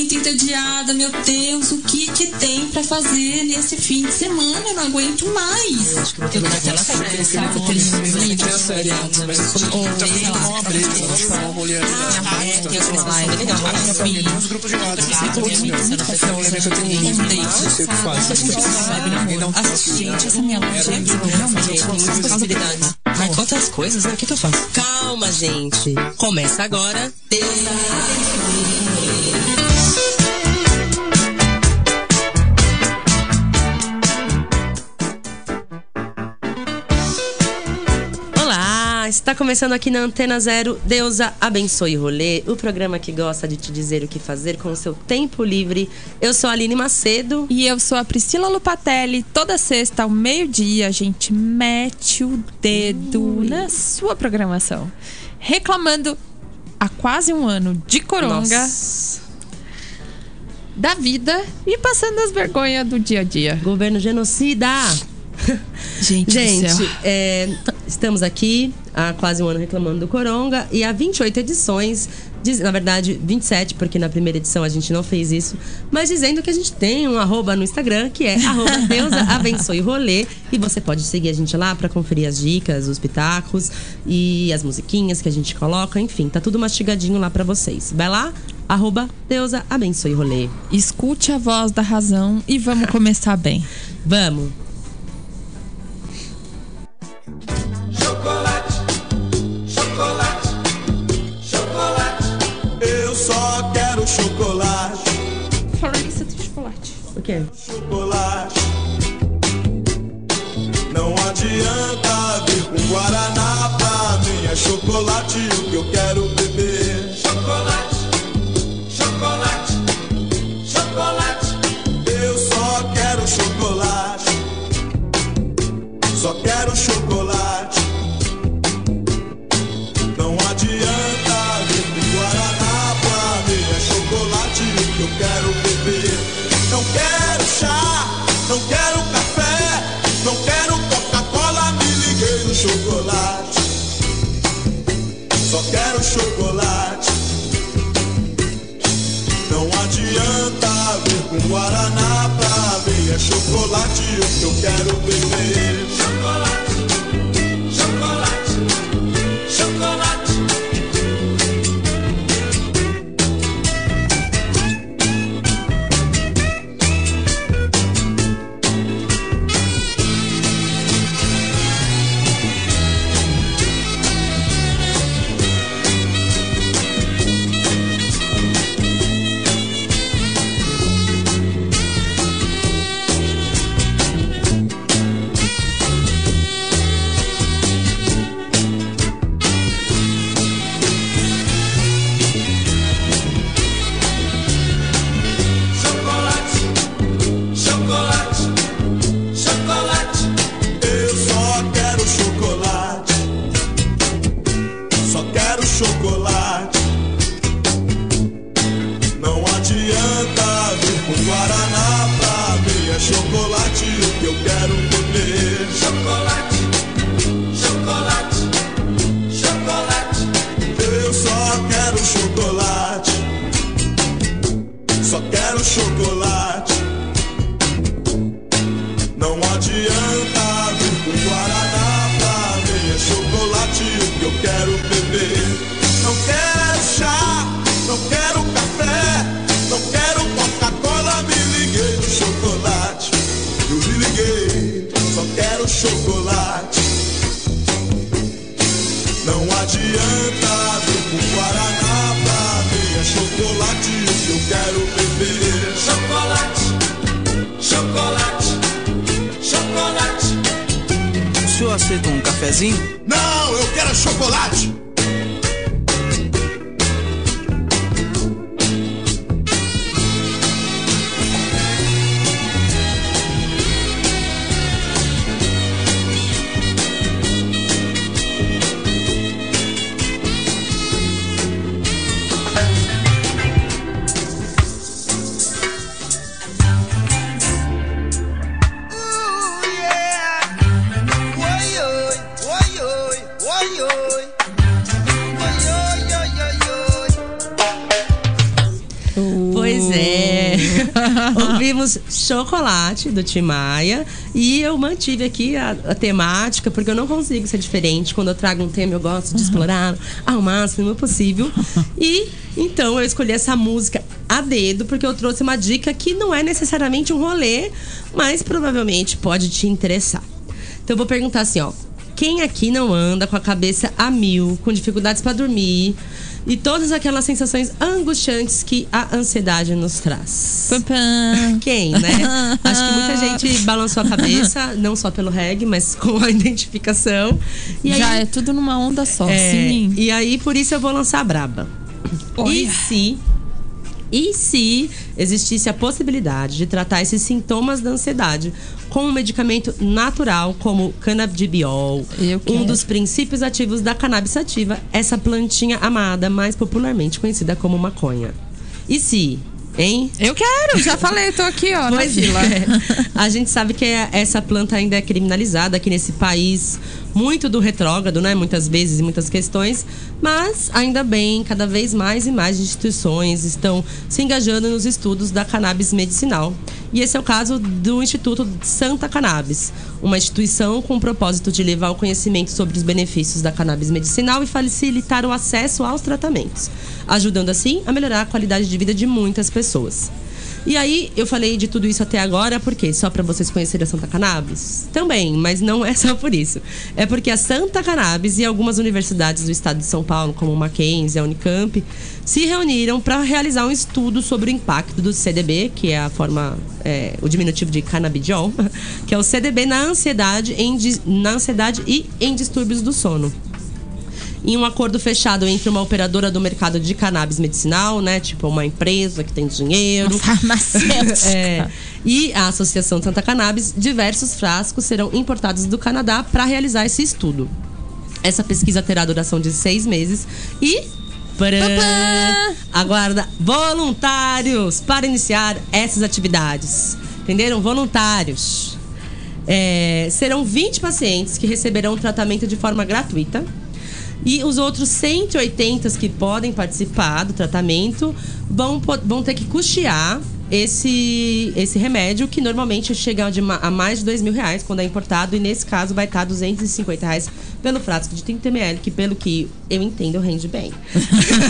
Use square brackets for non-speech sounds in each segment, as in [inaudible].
muito entediada, meu Deus, o que que tem pra fazer nesse fim de semana? Eu não aguento mais. Eu tô naquela festa, Os grupos de WhatsApp, é um que tem um não sei o que faz. Gente, essa minha loja aqui realmente tem muitas possibilidades. Mas quantas coisas, né? O que, que eu faço? Calma, gente. Começa agora. Deus Está começando aqui na Antena Zero. Deusa abençoe o rolê, o programa que gosta de te dizer o que fazer com o seu tempo livre. Eu sou a Aline Macedo. E eu sou a Priscila Lupatelli. Toda sexta, ao meio-dia, a gente mete o dedo na sua programação. Reclamando há quase um ano de coronga, Nossa. da vida e passando as vergonhas do dia a dia. Governo genocida. [laughs] Gente, Gente, é, estamos aqui há quase um ano reclamando do Coronga e há 28 edições, diz- na verdade 27, porque na primeira edição a gente não fez isso, mas dizendo que a gente tem um arroba no Instagram que é arroba [laughs] Deusa Abençoe Rolê e você pode seguir a gente lá para conferir as dicas, os pitacos e as musiquinhas que a gente coloca, enfim, tá tudo mastigadinho lá para vocês. Vai lá, arroba Deusa Abençoe Rolê. Escute a voz da razão e vamos começar bem. Vamos! Quê? chocolate. Não adianta vir com guaraná pra mim, é chocolate chocolate. Só quero chocolate. Não adianta vir com guaraná pra mim, é chocolate o que eu quero beber. Chocolate, Ouvimos Chocolate, do Tim Maia. E eu mantive aqui a, a temática, porque eu não consigo ser diferente. Quando eu trago um tema, eu gosto de explorar ao máximo possível. [laughs] E então eu escolhi essa música a dedo, porque eu trouxe uma dica que não é necessariamente um rolê, mas provavelmente pode te interessar. Então eu vou perguntar assim, ó. Quem aqui não anda com a cabeça a mil, com dificuldades para dormir e todas aquelas sensações angustiantes que a ansiedade nos traz? Quem, né? [laughs] Acho que muita gente balançou a cabeça, não só pelo reggae, mas [laughs] com a identificação. E Já aí, é tudo numa onda só. é, Sim. e aí, por isso eu vou lançar a braba. E Olha. se e se existisse a possibilidade de tratar esses sintomas da ansiedade com um medicamento natural como canabidiol, um dos princípios ativos da cannabis sativa, essa plantinha amada, mais popularmente conhecida como maconha. E se, hein? Eu quero, já falei, tô aqui, ó, na Pois fila. é. A gente sabe que é- essa planta ainda é criminalizada aqui nesse país, muito do retrógrado, né? Muitas vezes muitas questões, mas ainda bem, cada vez mais e mais instituições estão se engajando nos estudos da cannabis medicinal. E esse é o caso do Instituto Santa Cannabis, uma instituição com o propósito de levar o conhecimento sobre os benefícios da cannabis medicinal e facilitar o acesso aos tratamentos, ajudando assim a melhorar a qualidade de vida de muitas pessoas. E aí, eu falei de tudo isso até agora, por quê? Só para vocês conhecerem a Santa Cannabis? Também, mas não é só por isso. É porque a Santa Cannabis e algumas universidades do estado de São Paulo, como Mackenzie, a Unicamp, se reuniram para realizar um estudo sobre o impacto do CDB, que é a forma, é, o diminutivo de cannabidiol, [laughs] que é o CDB na ansiedade, em, na ansiedade e em distúrbios do sono em um acordo fechado entre uma operadora do mercado de cannabis medicinal, né? Tipo uma empresa que tem dinheiro. Farmacêutica. [laughs] É, e a Associação Santa Cannabis, diversos frascos serão importados do Canadá para realizar esse estudo. Essa pesquisa terá duração de seis meses e. Aguarda voluntários para iniciar essas atividades. Entenderam? Voluntários. É, serão 20 pacientes que receberão tratamento de forma gratuita. E os outros 180 que podem participar do tratamento vão, vão ter que custear esse, esse remédio, que normalmente chega de a mais de 2 mil reais quando é importado. E nesse caso vai estar 250 reais pelo frasco de 30 ml, que pelo que eu entendo rende bem.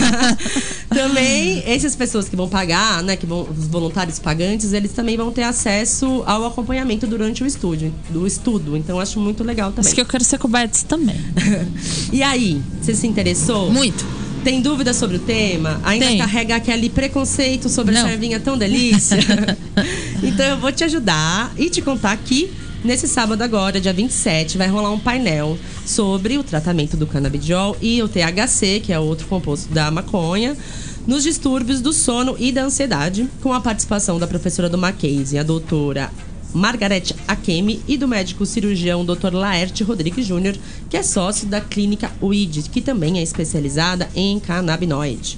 [laughs] também, essas pessoas que vão pagar, né, que vão, os voluntários pagantes, eles também vão ter acesso ao acompanhamento durante o estúdio, do estudo. Então acho muito legal também. Isso que eu quero ser cobertos também. [laughs] E aí, você se interessou? Muito. Tem dúvida sobre o tema? Ainda Tem. carrega aquele preconceito sobre Não. essa ervinha tão delícia? [laughs] [laughs] então eu vou te ajudar e te contar que nesse sábado agora, dia 27, vai rolar um painel sobre o tratamento do canabidiol e o THC, que é outro composto da maconha, nos distúrbios do sono e da ansiedade, com a participação da professora do Mackenzie, a doutora Margarete Akemi e do médico cirurgião Dr. Laerte Rodrigues Júnior, que é sócio da clínica UID, que também é especializada em canabinoide.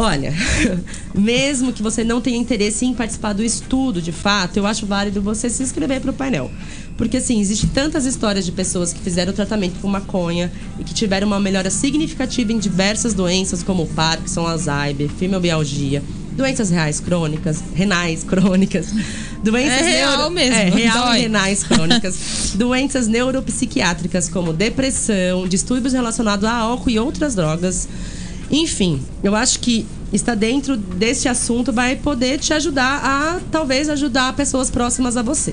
Olha, [laughs] mesmo que você não tenha interesse em participar do estudo de fato, eu acho válido você se inscrever para o painel. Porque, assim, existe tantas histórias de pessoas que fizeram tratamento com maconha e que tiveram uma melhora significativa em diversas doenças, como Parkinson, Alzheimer, fibromialgia, doenças reais crônicas, renais crônicas, [laughs] doenças É real mesmo, é, real dói. e renais crônicas, [laughs] doenças neuropsiquiátricas como depressão, distúrbios relacionados a álcool e outras drogas. Enfim, eu acho que está dentro desse assunto vai poder te ajudar a talvez ajudar pessoas próximas a você.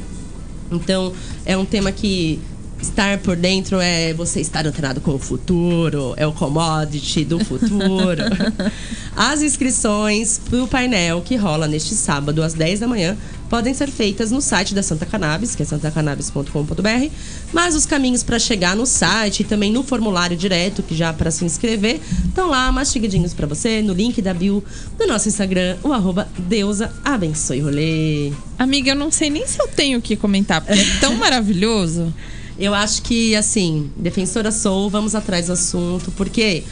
Então, é um tema que estar por dentro é você estar antenado com o futuro, é o commodity do futuro. [laughs] As inscrições para o painel que rola neste sábado às 10 da manhã podem ser feitas no site da Santa Cannabis, que é santacannabis.com.br, mas os caminhos para chegar no site e também no formulário direto, que já para se inscrever, estão lá mastigadinhos para você no link da bio do nosso Instagram, o arroba Deusa Abençoe Rolê. Amiga, eu não sei nem se eu tenho o que comentar, porque é tão [laughs] maravilhoso. Eu acho que, assim, defensora sou, vamos atrás do assunto, porque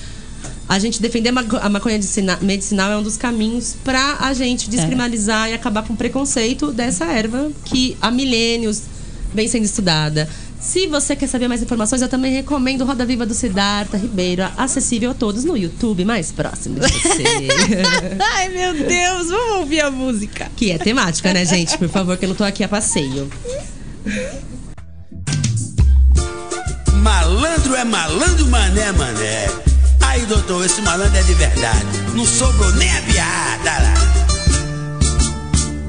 a gente defender a maco- a maconha medicina- medicinal é um dos caminhos pra a gente descriminalizar e acabar com o preconceito dessa erva que há milênios vem sendo estudada. Se você quer saber mais informações, eu também recomendo Roda Viva do Siddhartha Ribeiro, acessível a todos no YouTube, mais próximo de você. [laughs] Ai, meu Deus, vamos ouvir a música. que é temática, né, gente? Por favor, que eu não tô aqui a passeio. Malandro é malandro, mané, é mané. Aí, doutor, esse malandro é de verdade. Não sobrou nem a piada lá.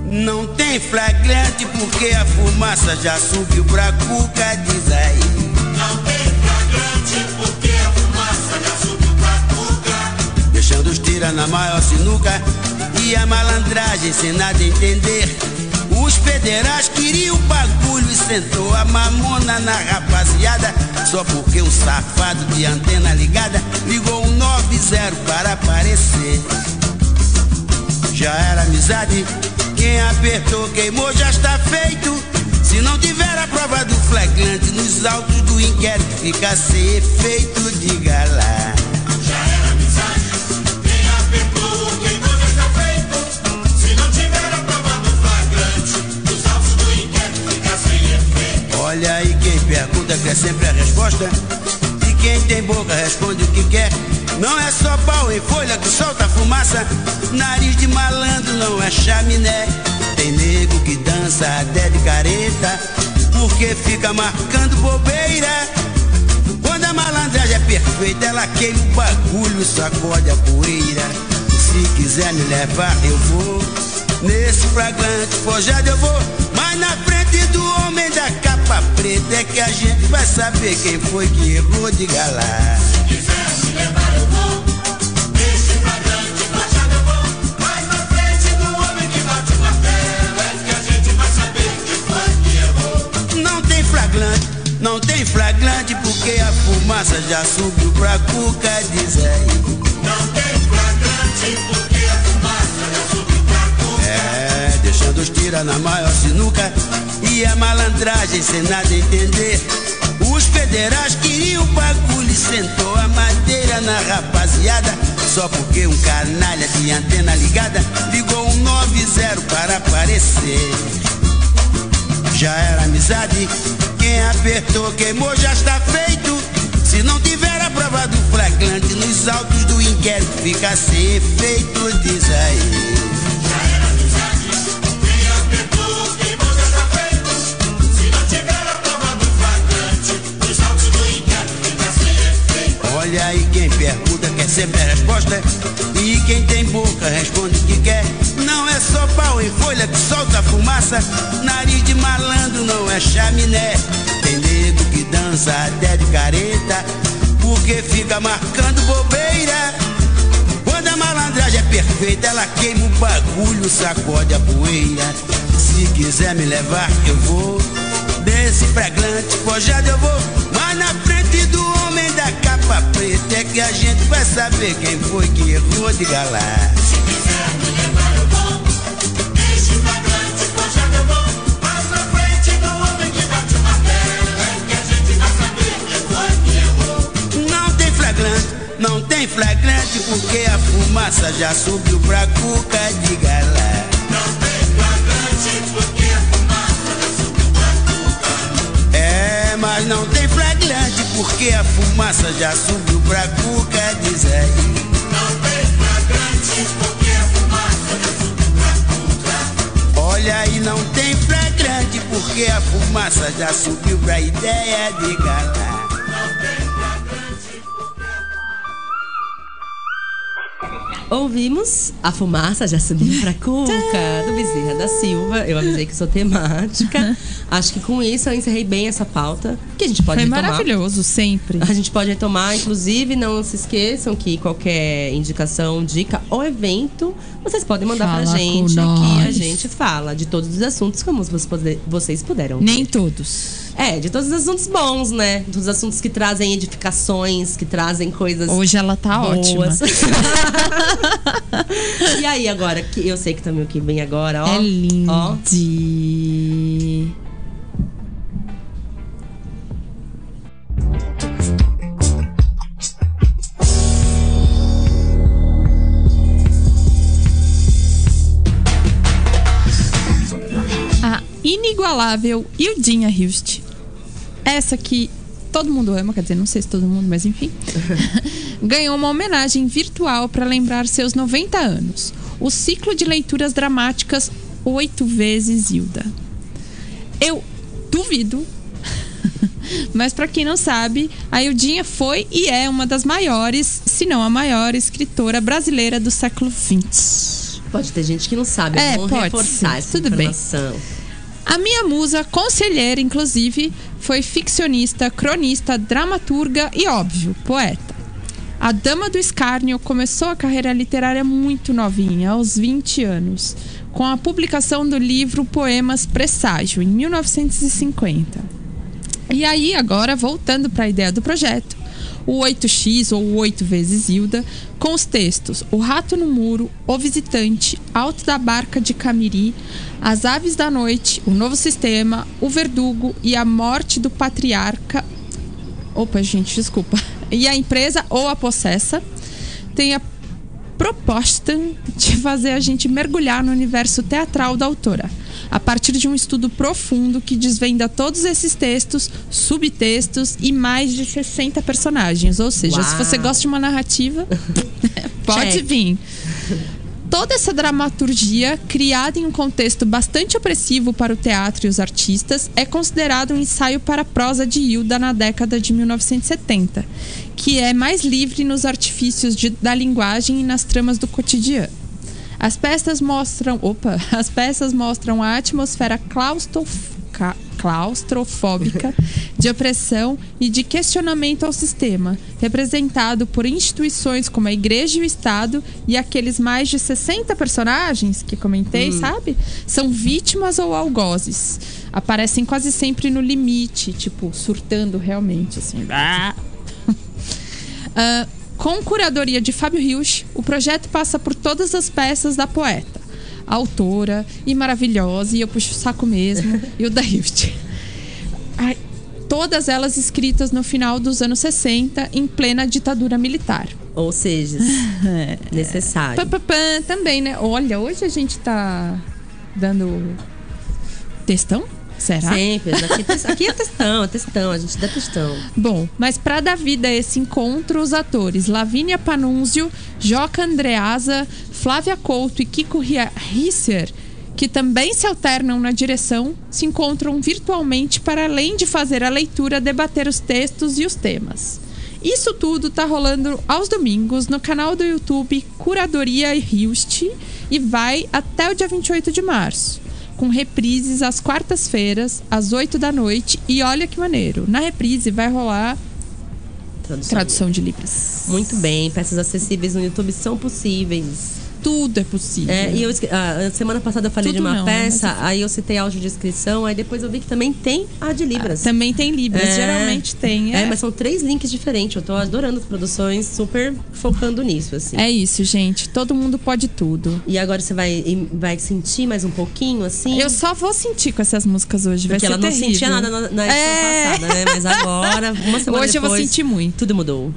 Não tem flagrante porque a fumaça já subiu pra cuca, diz aí. Não tem flagrante porque a fumaça já subiu pra cuca. Deixando os tira na maior sinuca e a malandragem sem nada entender. Os federais queriam o bagulho e sentou a mamona na rapaziada. Só porque um safado de antena ligada ligou um 90 para aparecer. Já era amizade, quem apertou, queimou, já está feito. Se não tiver a prova do flagrante nos autos do inquérito, fica sem efeito, diga lá. Olha quem pergunta quer sempre a resposta. E quem tem boca responde o que quer. Não é só pau em folha que solta fumaça. Nariz de malandro não é chaminé. Tem nego que dança até de careta. Porque fica marcando bobeira. Quando a malandragem é perfeita, ela queima o bagulho e sacode a poeira. Se quiser me levar, eu vou. Nesse flagrante forjado eu vou. Mas na frente capa preta é que a gente vai saber quem foi que errou de galá. Quiser me levar, eu vou. Nesse flagrante fachada eu vou. Mas na frente do homem que bate o martelo é que a gente vai saber quem foi que errou. Não tem flagrante, não tem flagrante porque a fumaça já subiu pra cuca, diz aí. Não tem flagrante porque a fumaça já subiu pra cuca. É, deixando os tira na maior sinuca a malandragem sem nada entender. Os federais queriam bagulho e sentou a madeira na rapaziada. Só porque um canalha de antena ligada ligou um 90 para aparecer. Já era amizade, quem apertou, queimou, já está feito. Se não tiver a prova do flagrante nos autos do inquérito, fica sem efeito, diz aí. Aí quem pergunta quer sempre a resposta. E quem tem boca responde o que quer. Não é só pau em folha que solta fumaça. Nariz de malandro não é chaminé. Tem nego que dança até de careta. Porque fica marcando bobeira. Quando a malandragem é perfeita, ela queima o bagulho, sacode a poeira. Se quiser me levar, eu vou. Desse flagrante forjado eu vou. Mas na frente da capa preta é que a gente vai saber quem foi que errou de galá. Se quiser me levar, na frente do homem que bate é que a gente vai saber quem foi que errou. Não tem flagrante, não tem flagrante porque a fumaça já subiu pra cuca de galá. Mas não tem flagrante porque a fumaça já subiu pra cuca, diz aí. Não tem flagrante porque a fumaça já subiu pra cuca. Olha aí, não tem flagrante porque a fumaça já subiu pra ideia de galá. Ouvimos A Fumaça Já Subiu Pra Cuca, do Bezerra da Silva. Eu avisei que sou temática. [laughs] Acho que com isso eu encerrei bem essa pauta, que a gente pode Foi retomar. maravilhoso, sempre. A gente pode retomar, inclusive, não se esqueçam que qualquer indicação, dica ou evento, vocês podem mandar Fala pra gente, que a gente fala de todos os assuntos como vocês puder- vocês puderam. Nem todos. É, de todos os assuntos bons, né? Todos os assuntos que trazem edificações, que trazem coisas Hoje ela tá ótima. boas. [laughs] e aí, agora, que eu sei que também o que vem agora, ó. É lindo. Ó, inigualável Ildinha Hilst. essa que todo mundo ama, quer dizer, não sei se todo mundo, mas enfim, [laughs] ganhou uma homenagem virtual para lembrar seus 90 anos. O ciclo de leituras dramáticas Oito Vezes Hilda. Eu duvido. [laughs] Mas para quem não sabe, a Hildinha foi e é uma das maiores, se não a maior escritora brasileira do século XX. Pode ter gente que não sabe. É, Vamos pode reforçar sim. essa Tudo bem. A minha musa, conselheira, inclusive, foi ficcionista, cronista, dramaturga e, óbvio, poeta. A Dama do Escárnio começou a carreira literária muito novinha, aos 20 anos, com a publicação do livro Poemas Presságio, em 1950. E aí, agora, voltando para a ideia do projeto, o 8x ou o 8 vezes Hilda, com os textos O Rato no Muro, O Visitante, Alto da Barca de Camiri, As Aves da Noite, O Novo Sistema, O Verdugo e A Morte do Patriarca. Opa, gente, desculpa. E a empresa ou a possessa tem a proposta de fazer a gente mergulhar no universo teatral da autora, a partir de um estudo profundo que desvenda todos esses textos, subtextos e mais de 60 personagens. Ou seja, se Uau. você gosta de uma narrativa, [laughs] pode Check. vir. Toda essa dramaturgia, criada em um contexto bastante opressivo para o teatro e os artistas, é considerado um ensaio para a prosa de Hilda na década de 1970, que é mais livre nos artifícios de- da linguagem e nas tramas do cotidiano. As peças mostram, opa, [laughs] as peças mostram a atmosfera claustrof- claustrofóbica de opressão e de questionamento ao sistema, representado por instituições como a Igreja e o Estado e aqueles mais de 60 personagens que comentei, sabe? São vítimas ou algozes. Aparecem quase sempre no limite, tipo, surtando realmente, assim. Ah! [laughs] Ah, com curadoria de Fábio Rios, o projeto passa por todas as peças da poeta. Autora e maravilhosa, e eu puxo o saco mesmo, [laughs] e o da Hilst. Ai, Todas elas escritas no final dos anos 60, em plena ditadura militar. Ou seja, [laughs] necessário. Pã, pã, pã, também, né? Olha, hoje a gente tá dando textão? Será? Sempre. Aqui, é aqui é textão, é textão. A gente dá textão. Bom, mas para dar vida a esse encontro, os atores Lavínia Panunzio, Joca Andreasa, Flávia Couto e Kiko Risser, que também se alternam na direção, se encontram virtualmente para além de fazer a leitura, debater os textos e os temas. Isso tudo tá rolando aos domingos no canal do YouTube Curadoria Hilst e vai até o dia 28 de março com reprises às quartas-feiras, às 8 da noite. E olha que maneiro, na reprise vai rolar Tradução. tradução de Libras. Muito bem. Peças acessíveis no YouTube são possíveis. Tudo é possível. É, e eu, ah, semana passada eu falei Tudo de uma não, né? peça, Mas aí eu citei áudio de inscrição, aí depois eu vi que também tem a de Libras. Também tem Libras, É. geralmente tem. É, mas são três links diferentes. Eu tô adorando as produções, super focando nisso, assim. É isso, gente. Todo mundo pode tudo. E agora você vai, vai sentir mais um pouquinho, assim? Eu só vou sentir com essas músicas hoje. Vai Porque ser ela não sentia nada na, na edição É. passada, né? Mas agora, uma [laughs] semana Hoje eu vou depois, sentir muito. Tudo mudou.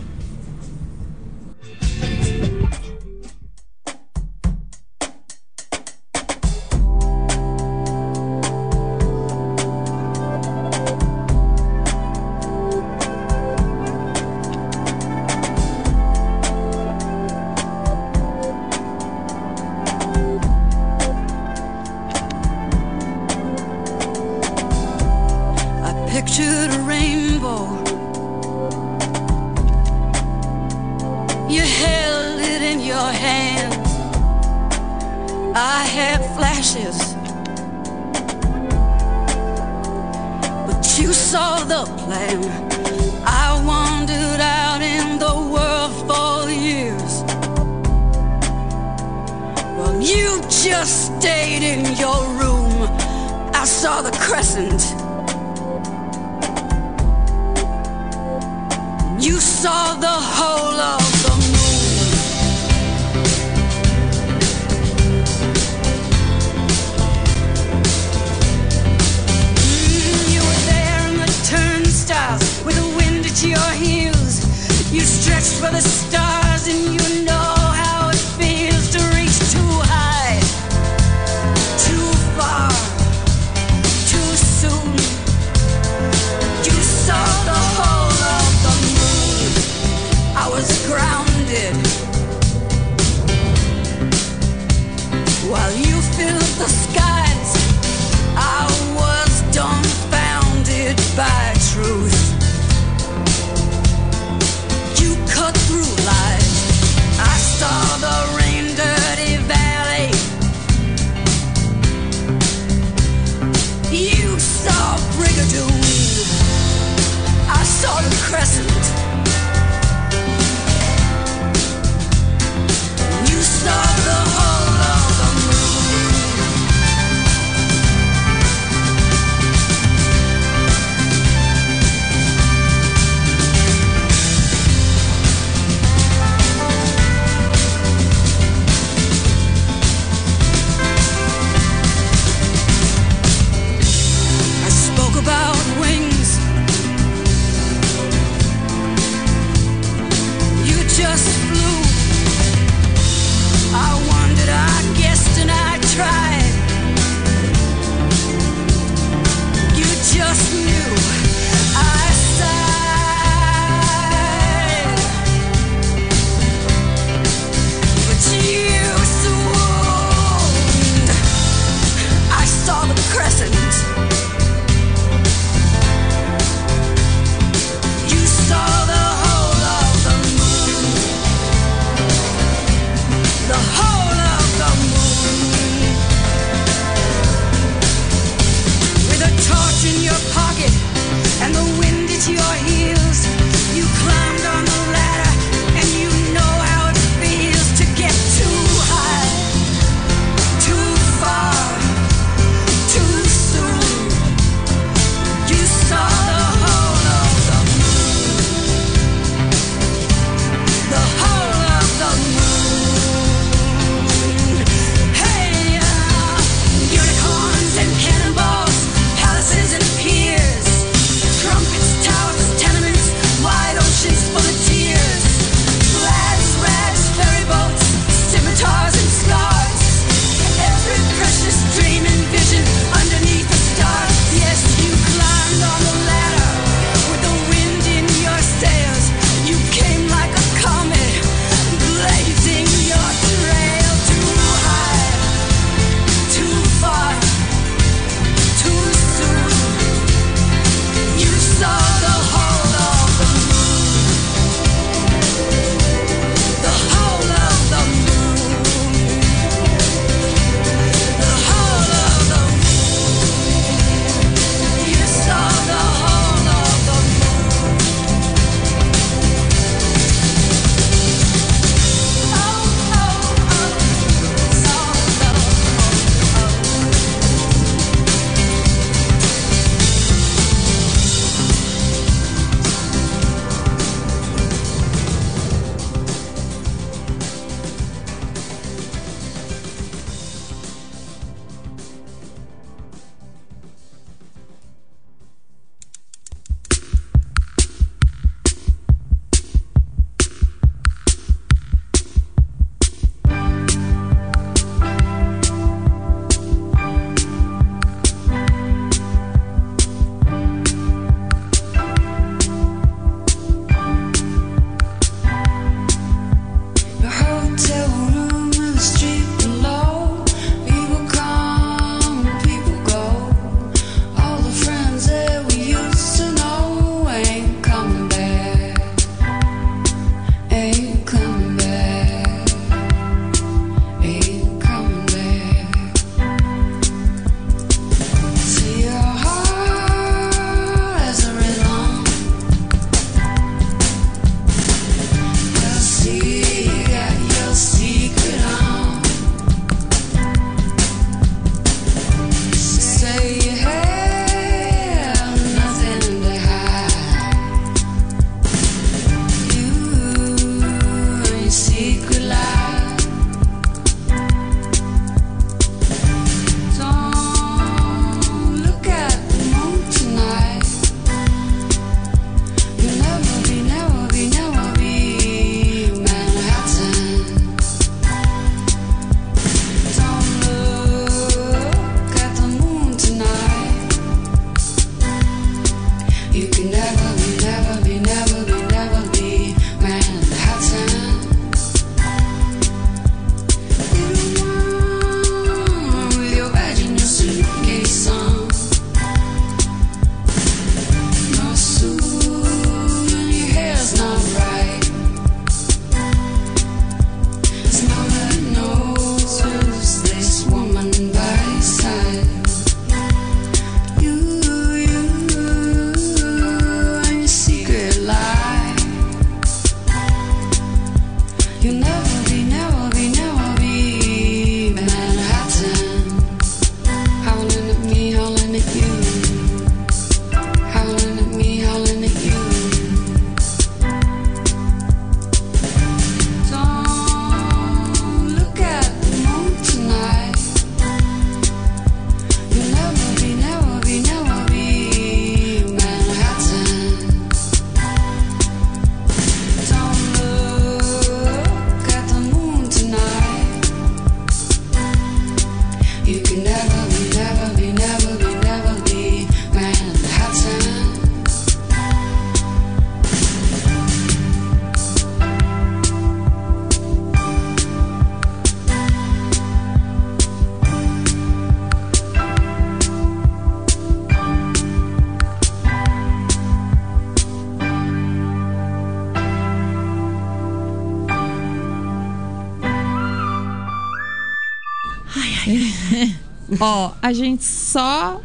Ó, [laughs] a gente só.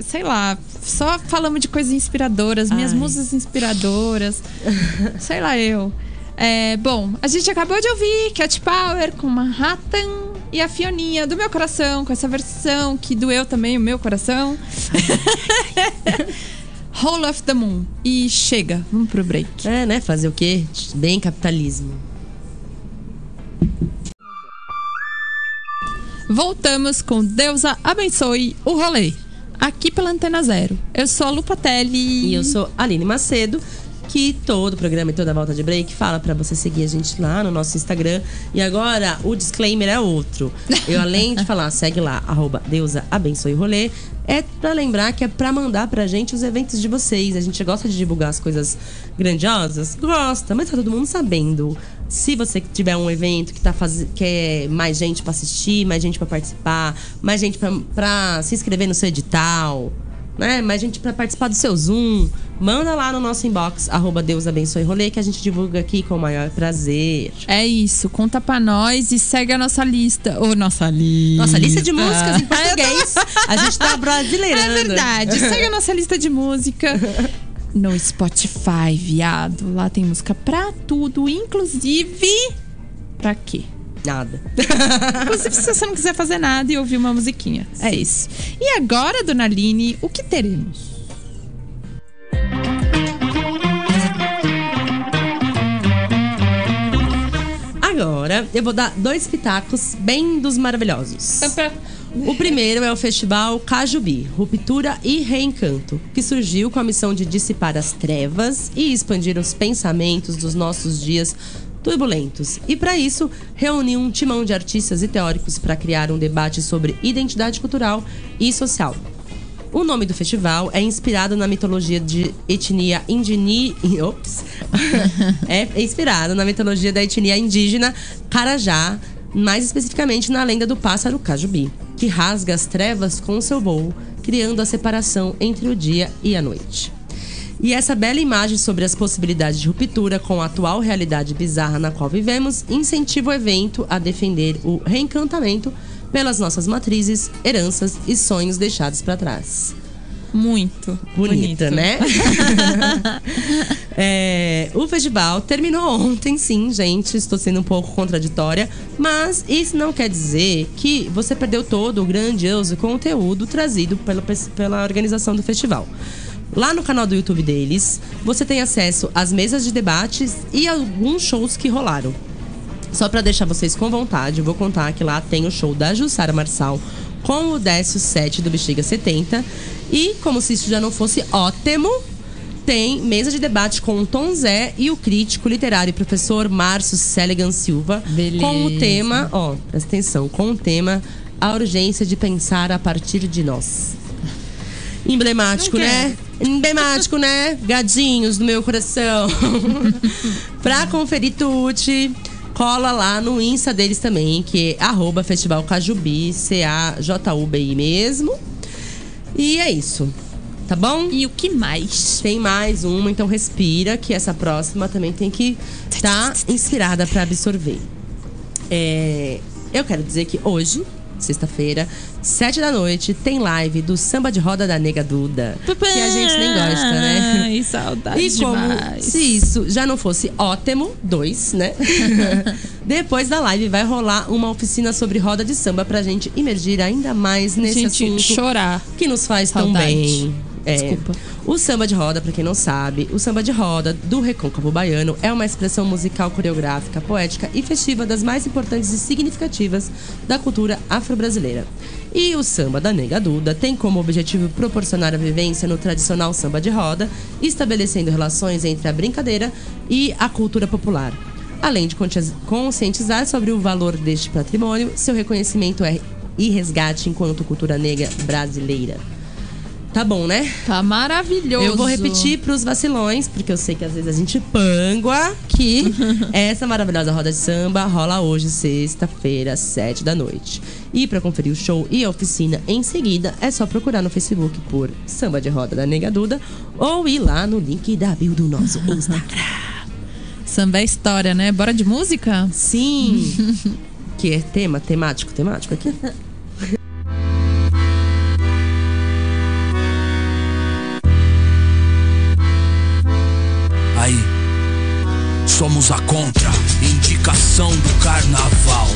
Sei lá, só falamos de coisas inspiradoras, minhas Ai. musas inspiradoras. sei lá eu. É, bom, a gente acabou de ouvir Cat Power com Manhattan e a Fioninha do meu coração, com essa versão que doeu também o meu coração. [laughs] Hole of the Moon. E chega, vamos pro break. É, né? Fazer o quê? Bem capitalismo. Voltamos com Deusa abençoe o rolê. Aqui pela Antena Zero. Eu sou a Lupatelli. E eu sou Aline Macedo, que todo programa e toda volta de break fala pra você seguir a gente lá no nosso Instagram. E agora o disclaimer é outro. Eu, além de falar, segue lá, arroba Deusa Abençoe Rolê, é pra lembrar que é pra mandar pra gente os eventos de vocês. A gente gosta de divulgar as coisas grandiosas? Gosta, mas tá todo mundo sabendo. Se você tiver um evento que tá faz... quer mais gente pra assistir, mais gente pra participar, mais gente pra se inscrever no seu edital, né? Mais gente pra participar do seu Zoom, manda lá no nosso inbox, arroba Deus Abençoe Rolê, que a gente divulga aqui com o maior prazer. É isso, conta pra nós e segue a nossa lista. Ou nossa lista. Nossa lista de músicas em [laughs] português. A gente tá brasileirando. É verdade. Segue a nossa lista de música no Spotify, viado. Lá tem música pra tudo, inclusive. Pra quê? Nada. Inclusive, se você não quiser fazer nada e ouvir uma musiquinha. É isso. E agora, dona Aline, o que teremos? Agora, eu vou dar dois pitacos bem dos maravilhosos. O primeiro é o festival Cajubi, Ruptura e Reencanto, que surgiu com a missão de dissipar as trevas e expandir os pensamentos dos nossos dias turbulentos. E para isso, reuniu um timão de artistas e teóricos para criar um debate sobre identidade cultural e social. O nome do festival é inspirado na mitologia de etnia indini... [laughs] Ops. [laughs] é inspirado na mitologia da etnia indígena Carajá, mais especificamente na lenda do pássaro Cajubi, que rasga as trevas com seu voo, criando a separação entre o dia e a noite. E essa bela imagem sobre as possibilidades de ruptura com a atual realidade bizarra na qual vivemos incentiva o evento a defender o reencantamento pelas nossas matrizes, heranças e sonhos deixados para trás. Muito. Bonita, bonito. né? [laughs] [laughs] É, o festival terminou ontem, sim, gente. Estou sendo um pouco contraditória. Mas isso não quer dizer que você perdeu todo o grandioso conteúdo trazido pela, pela organização do festival. Lá no canal do YouTube deles, você tem acesso às mesas de debates e alguns shows que rolaram. Só pra deixar vocês com vontade, vou contar que lá tem o show da Jussara Marçal com o Décio 7 do Bexiga 70. E, como se isso já não fosse ótimo, tem mesa de debate com o Tom Zé e o crítico literário e professor Márcio Seligan Silva. Beleza. Com o tema, ó, presta atenção, com o tema A Urgência de Pensar a Partir de Nós. Emblemático, né? Emblemático, né? Gadinhos do meu coração. [laughs] pra conferir tudo, cola lá no Insta deles também, que é arroba Festival Cajubi, C-A-J-U-B-I mesmo. E é isso. Tá bom? E o que mais? Tem mais uma, então respira, que essa próxima também tem que estar inspirada pra absorver. É, eu quero dizer que hoje, sexta-feira, sete da noite, tem live do Samba de Roda da Nega Duda. Que a gente nem gosta, né? Ai, saudade E como demais. se isso já não fosse ótimo, dois, né? [laughs] Depois da live vai rolar uma oficina sobre roda de samba pra gente imergir ainda mais nesse gente assunto chorar. que nos faz tão Saudade. bem. É, Desculpa. O samba de roda, pra quem não sabe, o samba de roda do Recôncavo Baiano é uma expressão musical, coreográfica, poética e festiva das mais importantes e significativas da cultura afro-brasileira. E o samba da Nega Duda tem como objetivo proporcionar a vivência no tradicional samba de roda, estabelecendo relações entre a brincadeira e a cultura popular. Além de consci- conscientizar sobre o valor deste patrimônio, seu reconhecimento é e resgate enquanto cultura negra brasileira. Tá bom, né? Tá maravilhoso. Eu vou repetir pros vacilões, porque eu sei que às vezes a gente pangua que [laughs] essa maravilhosa roda de samba rola hoje, sexta-feira, sete da noite. E pra conferir o show e a oficina em seguida, é só procurar no Facebook por Samba de Roda da Nega Duda ou ir lá no link da bio do nosso [laughs] Instagram. Samba é história, né? Bora de música? Sim! [laughs] que é tema, temático, temático aqui. Somos a contra indicação do carnaval.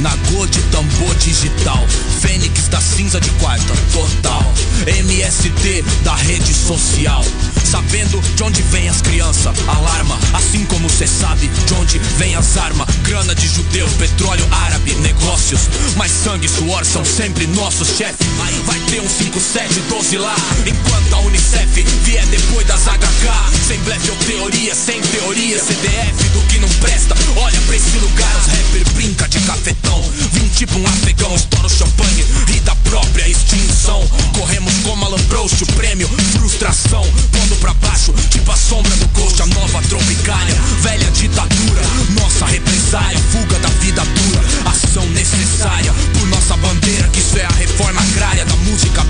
Nagô de tambor digital, Fênix da cinza de quarta, total. MST da rede social. Sabendo de onde vem as crianças, alarma. Assim como cê sabe de onde vem as armas. Grana de judeu, petróleo árabe, negócios. Mas sangue e suor são sempre nossos chefes. Aí vai ter um 5712 lá. Enquanto a Unicef vier depois das HK. Sem blefe ou teoria, sem teoria. CDF do que não presta. Olha pra esse lugar, os rapper brinca de cafetão. Vim tipo um afegão, estouro champanhe e da própria extinção. Corremos como Alan Proust, o prêmio, frustração. Pondo pra baixo, tipo a sombra do ghost, a nova tropicália. Velha ditadura, nossa represália, fuga da vida dura. Ação necessária por nossa bandeira, que isso é a reforma agrária da música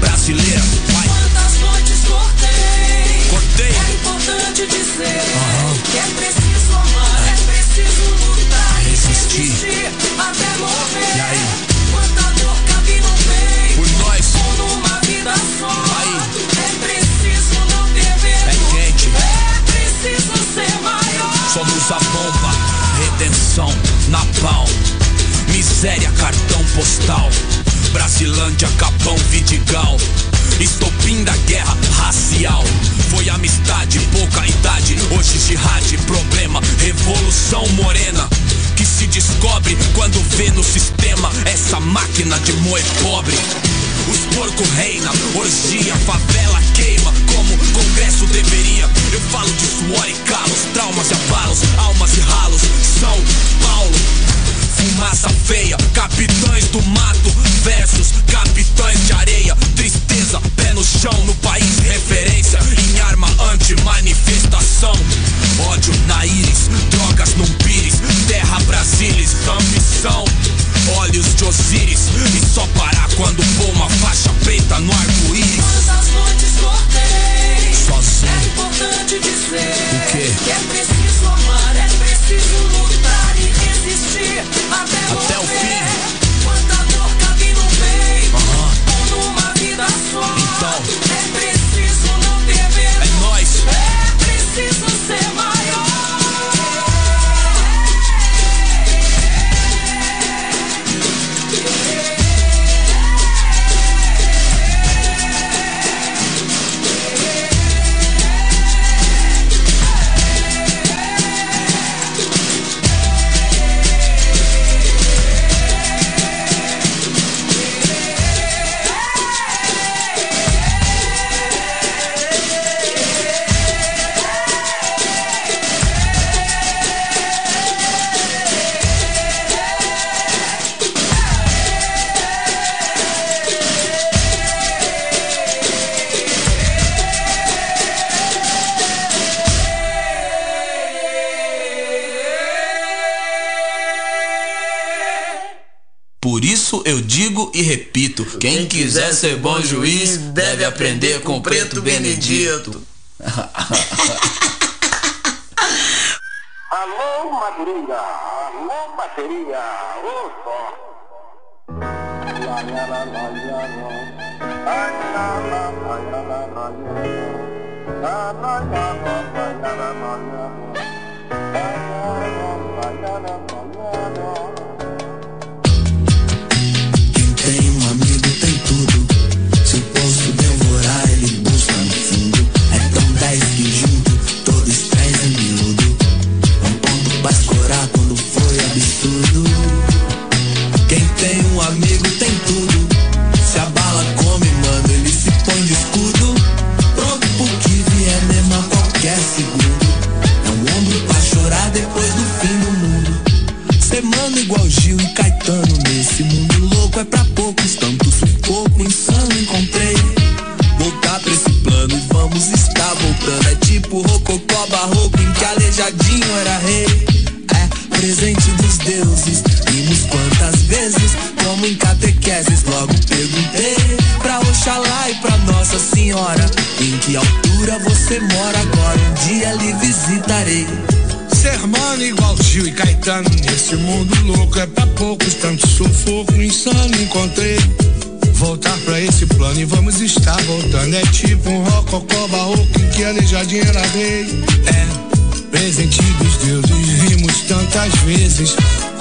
e repito: quem quiser ser bom juiz deve aprender com o preto Benedito. Alô, Madureira! Alô, bateria! Ô, só! Caetano Nesse mundo louco é pra poucos Tanto sufoco insano encontrei. Voltar pra esse plano e vamos estar voltando. É tipo um rococó barroco Em que aleijadinha era rei. É presente dos deuses Vimos tantas vezes.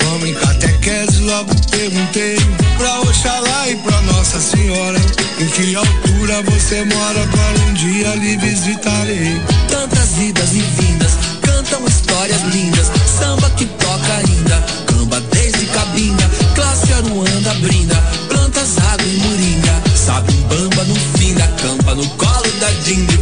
Como em catequese logo perguntei Pra Oxalá e pra Nossa Senhora Em que altura você mora Agora um dia lhe visitarei. Tantas idas e vindas, cantam histórias lindas. Samba que toca ainda, camba desde cabinda. Classe Aruanda brinda, plantas, água e moringa. Sabe um bamba no fim da campa, no colo da dinda. E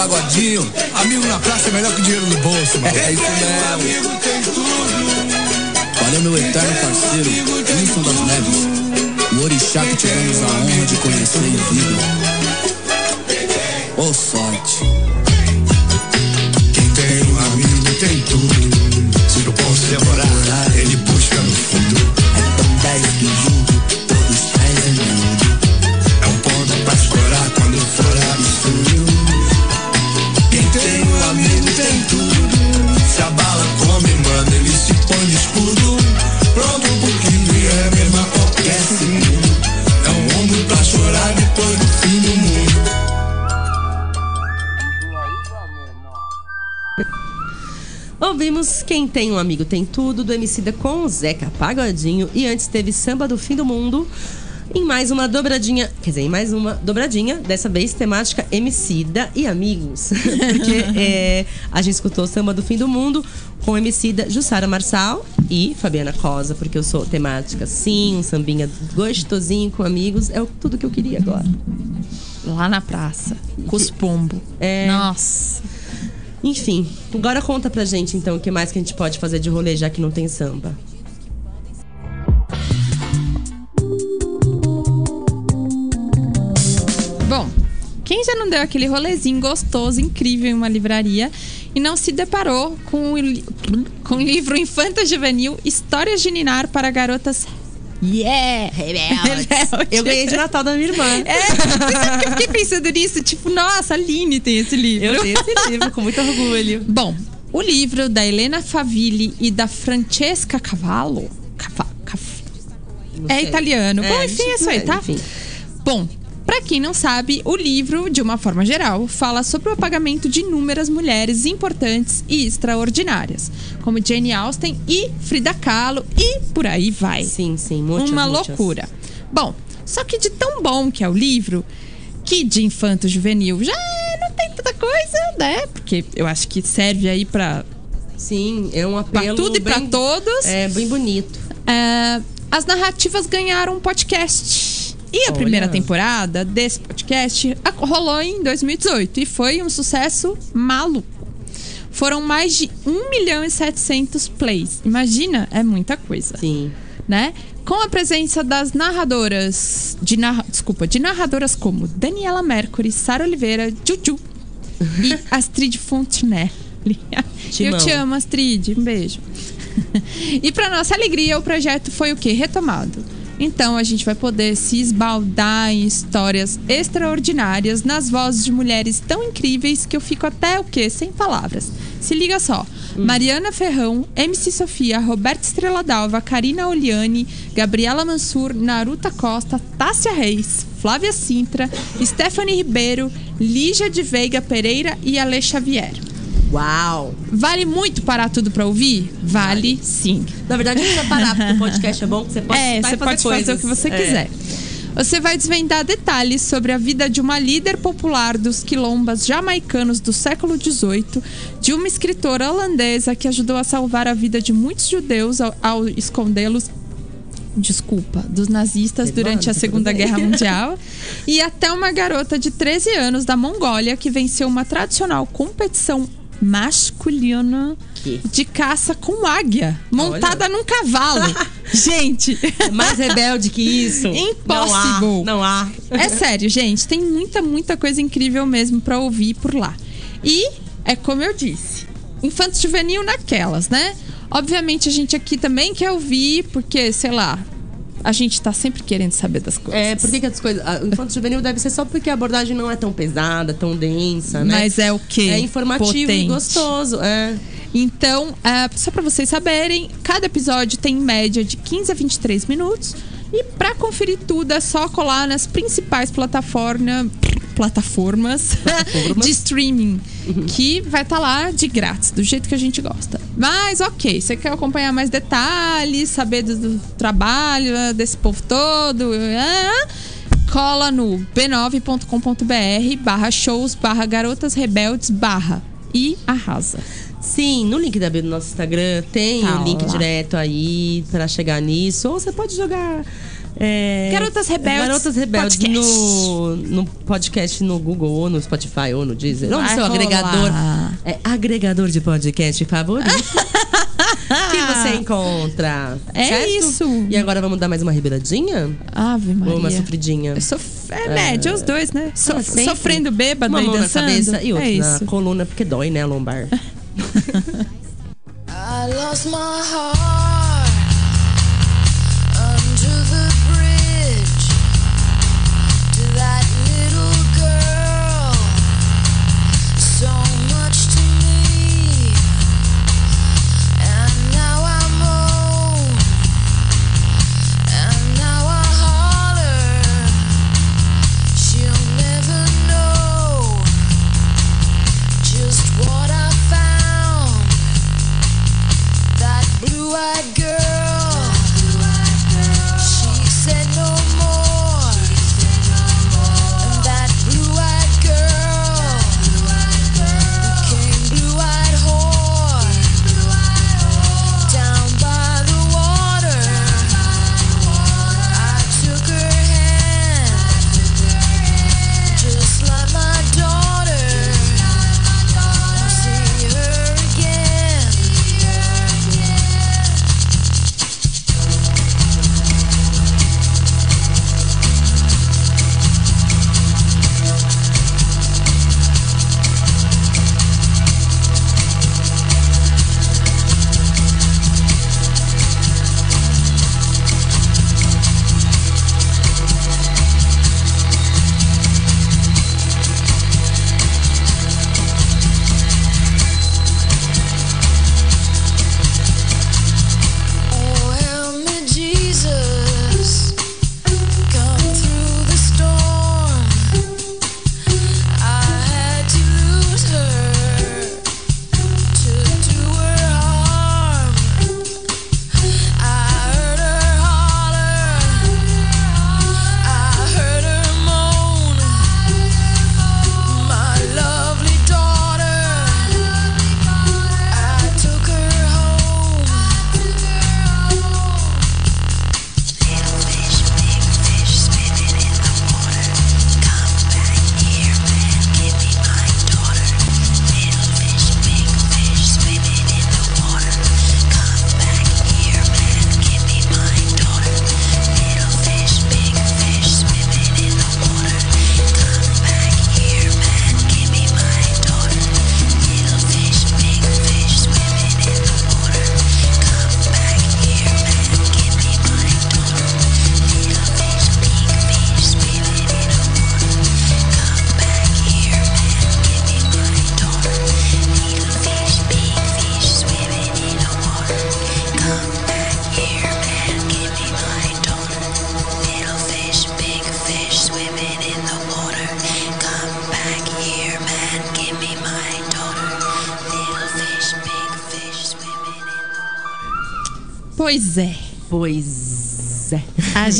Pagodinho. Amigo na praça é melhor que dinheiro no bolso, mano. É isso mesmo. Amigo tem tudo. Valeu, meu eterno parceiro, Wilson das Neves. O orixá que tivemos a honra de conhecer em vida. Ô sorte. Ouvimos Quem Tem um Amigo Tem Tudo, do Emicida com o Zeca Pagodinho. E antes teve Samba do Fim do Mundo. Em mais uma dobradinha, quer dizer, em mais uma dobradinha, dessa vez temática Emicida e Amigos. [laughs] Porque é, a gente escutou Samba do Fim do Mundo com Emicida, Jussara Marçal e Fabiana Cosa, porque eu sou temática sim, um sambinha gostosinho com amigos, é o- tudo que eu queria agora. Lá na praça, com os pombos. É. Nossa. Enfim, agora conta pra gente então o que mais que a gente pode fazer de rolê já que não tem samba. Bom, quem já não deu aquele rolezinho gostoso, incrível em uma livraria e não se deparou com o, com o livro Infanta Juvenil Histórias de Ninar para Garotas Yeah! Rebelde. Eu ganhei de Natal da minha irmã. É, eu fiquei pensando nisso? Tipo, nossa, a Aline tem esse livro. Eu tenho esse livro com muito orgulho. Bom, o livro da Helena Favilli e da Francesca Cavallo. Cava- Cav- Não é italiano. Bom, É, enfim, é isso aí, é, tá? enfim. Bom, pra quem não sabe, o livro, de uma forma geral, fala sobre o apagamento de inúmeras mulheres importantes e extraordinárias, como Jane Austen e Frida Kahlo e por aí vai. Sim, sim, muitas, Uma muitas. loucura. Bom, só que de tão bom que é o livro, que de infanto juvenil já não tem tanta coisa, né? Porque eu acho que serve aí pra, Sim, é um pra apelo tudo e pra bem- todos. É, bem bonito. É, as narrativas ganharam um podcast. E a Olha. primeira temporada desse podcast rolou em 2018 e foi um sucesso maluco. Foram mais de 1 milhão e 700 plays. Imagina, é muita coisa, Sim. né? Com a presença das narradoras, de narra, desculpa, de narradoras como Daniela Mercury, Sara Oliveira, Juju e [laughs] Astrid Fontenelle. Eu te amo, Astrid. Um beijo. [laughs] e para nossa alegria, o projeto foi o quê? Retomado. Então a gente vai poder se esbaldar em histórias extraordinárias nas vozes de mulheres tão incríveis que eu fico até o quê? Sem palavras. Se liga só. Mariana Ferrão, MC Sofia, Roberta Estrela Dalva, Karina Oliani, Gabriela Mansur, Naruta Costa, Tássia Reis, Flávia Sintra, Stephanie Ribeiro, Lígia de Veiga Pereira e Ale Xavier. Uau! Vale muito parar tudo pra ouvir? Vale, sim. Na verdade, não precisa parar, porque o podcast é bom você pode é, você fazer pode fazer o que você É. quiser. Você vai desvendar detalhes sobre a vida de uma líder popular dos quilombas jamaicanos do século XVIII, de uma escritora holandesa que ajudou a salvar a vida de muitos judeus ao, ao escondê-los. Desculpa, dos nazistas Perdona, durante a tá Segunda. [laughs] Guerra Mundial. e até uma garota de 13 anos da Mongólia que venceu uma tradicional competição masculina Que? de caça com águia, montada num cavalo. [laughs] Gente, Mais rebelde que isso. [laughs] Impossible. Não há. Não há. é sério, gente, tem muita, muita coisa incrível mesmo pra ouvir por lá. E é como eu disse, infanto juvenil naquelas, né? Obviamente a gente aqui também quer ouvir, porque, sei lá, a gente tá sempre querendo saber das coisas. É, por que, que as coisas. O infanto juvenil deve ser só porque a abordagem não é tão pesada, tão densa, né? Mas é o quê? É informativo e Potente. gostoso. É. Então, ah, só pra vocês saberem, cada episódio tem em média de 15 a 23 minutos. E pra conferir tudo é só colar nas principais plataforma, [laughs] plataformas de streaming, que vai estar lá de grátis, do jeito que a gente gosta. Mas ok, você quer acompanhar mais detalhes, saber do, do trabalho ah, desse povo todo, ah, cola no b9.com.br barra shows barra garotas rebeldes barra e arrasa. Sim, no link da bio do nosso Instagram tem Tá o link lá. direto aí pra chegar nisso. Ou você pode jogar. É, Garotas Rebeldes Garotas Rebeldes podcast. no, no podcast no Google, ou no Spotify, ou no Deezer. Ou no Vai seu rolar. agregador. É, agregador de podcast favorito. [laughs] que você encontra. É certo? isso. E agora vamos dar mais uma ribeladinha? Ave Maria. Ou uma sofridinha? Sof... É média, os dois, né? Sof- sempre. Sofrendo bêbado Uma e mão na dançando. cabeça e outra é na coluna, porque dói, né, a lombar. [laughs] I lost my heart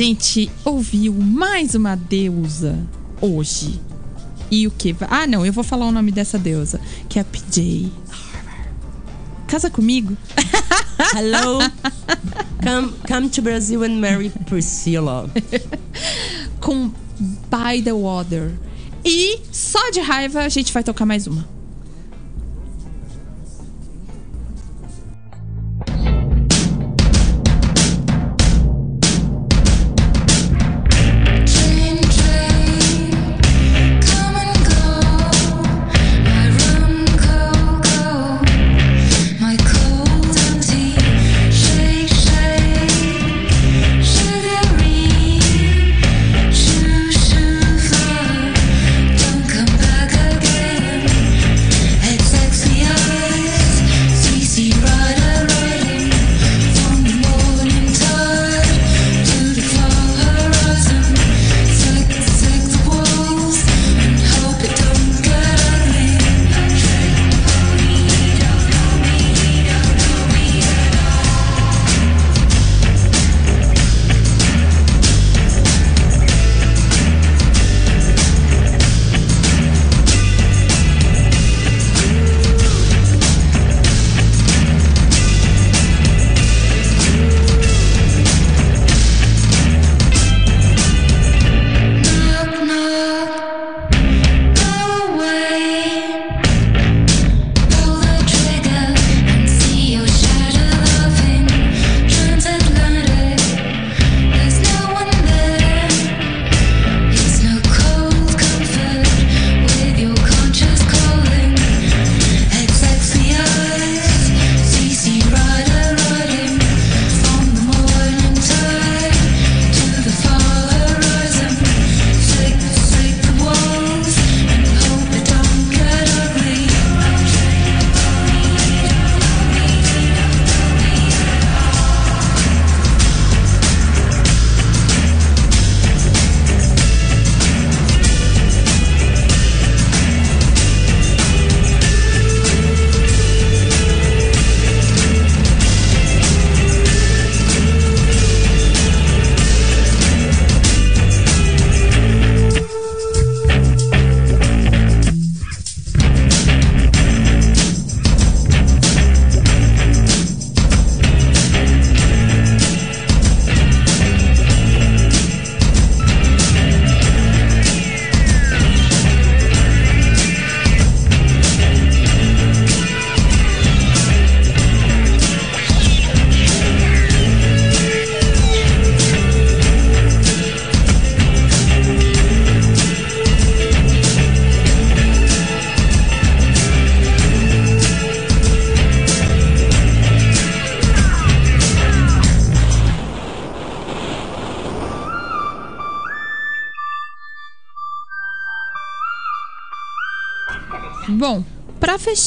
gente ouviu mais uma deusa hoje. E o que? Ah, não, eu vou falar o nome dessa deusa, que é a PJ. Casa comigo? [laughs] Hello. Come, come to Brazil and marry Priscilla. [laughs] Com By the Water. E só de raiva a gente vai tocar mais uma.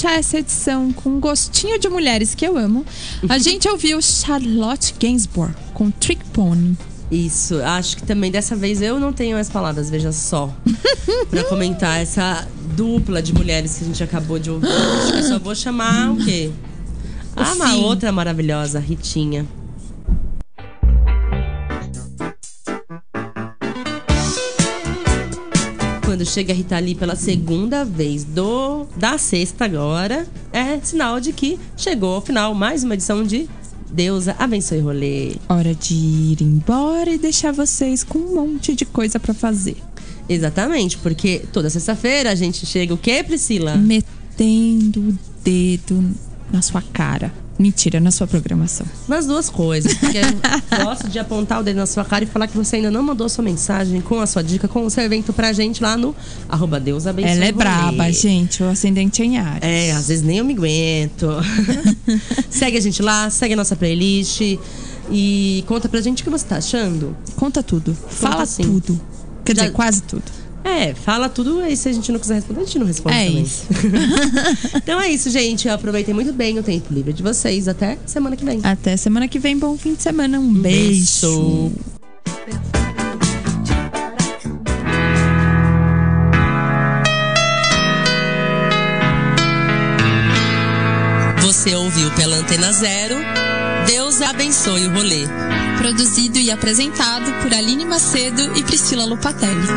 Fechar essa edição com um gostinho de mulheres que eu amo, a [laughs] gente ouviu Charlotte Gainsbourg com Trick Pony. Isso, acho que também dessa vez eu não tenho as palavras, veja só. [laughs] pra comentar essa dupla de mulheres que a gente acabou de ouvir. Acho que eu só vou chamar o quê? Ah, uma outra maravilhosa, Ritinha. Quando chega a Rita Lee pela segunda vez do da sexta agora, é sinal de que chegou ao final mais uma edição de Deusa Abençoe Rolê. Hora de ir embora e deixar vocês com um monte de coisa pra fazer. Exatamente, porque toda sexta-feira a gente chega o quê, Priscila? Metendo o dedo na sua cara. Mentira, na sua programação. Nas duas coisas. Porque eu [laughs] gosto de apontar o dedo na sua cara e falar que você ainda não mandou sua mensagem com a sua dica, com o seu evento pra gente lá no arroba Deus abençoe Ela é braba, gente. O ascendente é em Ares. É, às vezes nem eu me aguento. [laughs] segue a gente lá, segue a nossa playlist e conta pra gente o que você tá achando. Conta tudo. Fala assim. tudo. Quer Já- dizer, quase tudo. É, fala tudo e se a gente não quiser responder, a gente não responde É também. isso. [laughs] então é isso, gente. Aproveitem muito bem o tempo livre de vocês. Até semana que vem. Até semana que vem. Bom fim de semana. Um, beijo. beijo. você ouviu pela Antena Zero, Deus abençoe o rolê. Produzido e apresentado por Aline Macedo e Priscila Lupatelli.